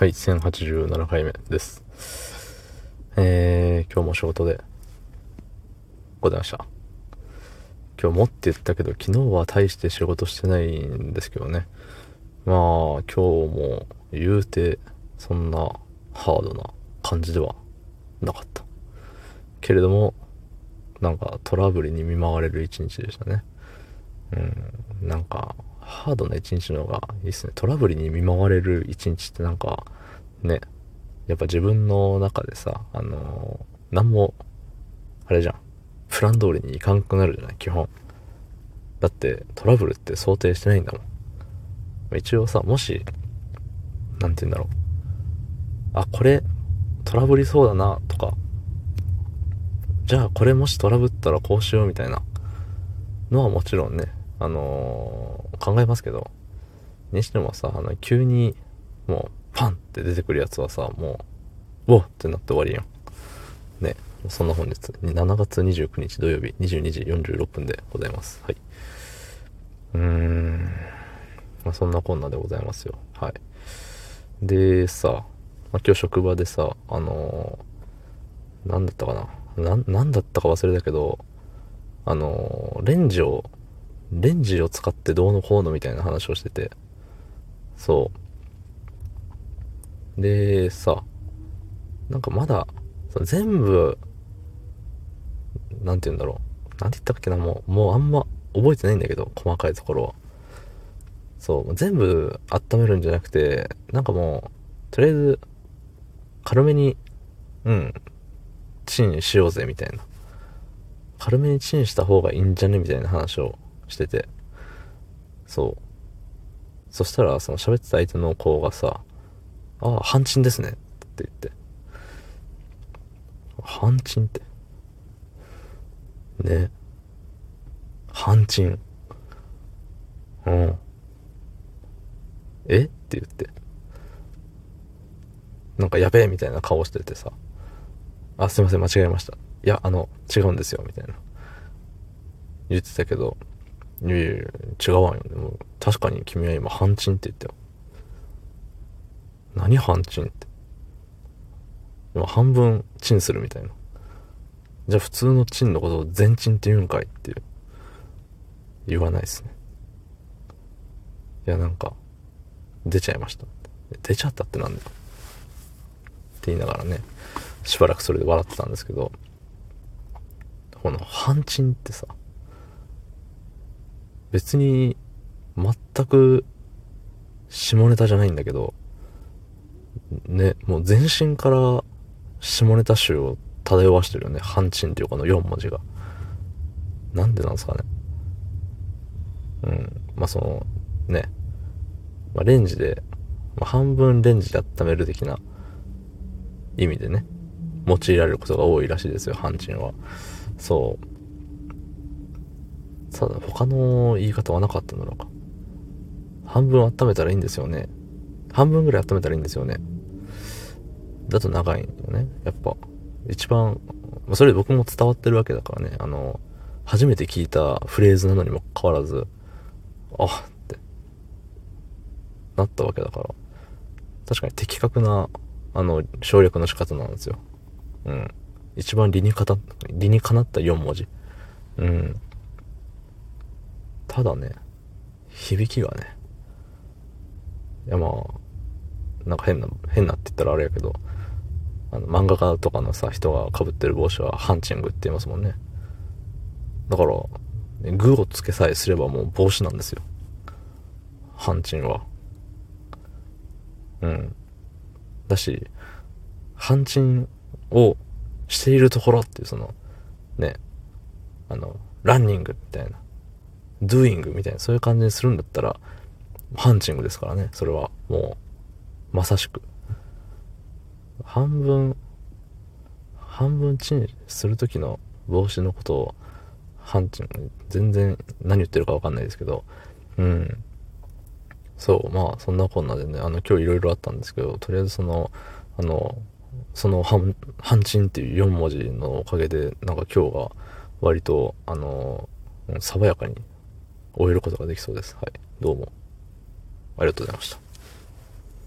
はい、1087回目です。えー、今日も仕事でございました。今日もって言ったけど、昨日は大して仕事してないんですけどね。まあ、今日も言うて、そんなハードな感じではなかった。けれども、なんかトラブルに見舞われる一日でしたね。うん、なんか、ハードな一日の方がいいっすね。トラブルに見舞われる一日ってなんか、ね、やっぱ自分の中でさ、あのー、なんも、あれじゃん。プラン通りにいかんくなるじゃない、基本。だってトラブルって想定してないんだもん。一応さ、もし、なんて言うんだろう。あ、これ、トラブりそうだな、とか、じゃあこれもしトラブったらこうしようみたいなのはもちろんね、あのー、考えますけど、にしてもさ、あの、急に、もう、パンって出てくるやつはさ、もう、おってなって終わりやん。ね。そんな本日、7月29日土曜日22時46分でございます。はい。うーん。まあ、そんなこんなでございますよ。はい。で、さ、まあ、今日職場でさ、あのー、なんだったかな。な、なんだったか忘れたけど、あのー、レンジを、レンジを使ってどうのこうのみたいな話をしてて、そう。で、さ、なんかまだ、全部、なんて言うんだろう。なんて言ったっけな、もう、もうあんま覚えてないんだけど、細かいところは。そう、全部温めるんじゃなくて、なんかもう、とりあえず、軽めに、うん、チンしようぜ、みたいな。軽めにチンした方がいいんじゃねみたいな話をしてて。そう。そしたら、その喋ってた相手の子がさ、ああ、半チンですね。って言って。半チンって。ね。半チン。うん。え？って言って。なんかやべえみたいな顔しててさ。あ、すいません、間違えました。いや、あの、違うんですよ、みたいな。言ってたけど、いやいや違うわよ。でも、確かに君は今、半チンって言ったよ。何半チンって。今、半分チンするみたいな。じゃあ普通のチンのことを全チンって言うんかいっていう。言わないっすね。いや、なんか、出ちゃいました。出ちゃったってなんだよ。って言いながらね、しばらくそれで笑ってたんですけど、この、半チンってさ、別に、全く、下ネタじゃないんだけど、ね、もう全身から下ネタ集を漂わしてるよね。ハンチンっていうこの4文字が。なんでなんですかね。うん。まあ、その、ね。まあ、レンジで、まあ、半分レンジで温める的な意味でね、用いられることが多いらしいですよ、ハンチンは。そう。ただ、他の言い方はなかったんだろうか。半分温めたらいいんですよね。半分ぐらい温めたらいいんですよね。だと長いんだよね。やっぱ、一番、それ僕も伝わってるわけだからね。あの、初めて聞いたフレーズなのにもかかわらず、あって、なったわけだから。確かに的確な、あの、省略の仕方なんですよ。うん。一番理にかた、理にかなった4文字。うん。ただね、響きがね、いやまあ、なんか変な、変なって言ったらあれやけど、あの漫画家とかのさ、人が被ってる帽子はハンチングって言いますもんね。だから、グをつけさえすればもう帽子なんですよ。ハンチンは。うん。だし、ハンチンをしているところっていうその、ね、あの、ランニングみたいな。Doing みたいな、そういう感じにするんだったら、ハンチングですからね、それは。もう、まさしく。半分、半分チンする時の帽子のことを、ハンチング、全然何言ってるかわかんないですけど、うん。そう、まあ、そんなこんなでね、あの、今日いろいろあったんですけど、とりあえずその、あの、その半、半チンっていう4文字のおかげで、なんか今日が割と、あの、爽やかに終えることができそうです。はい。どうも。ありがとうございました。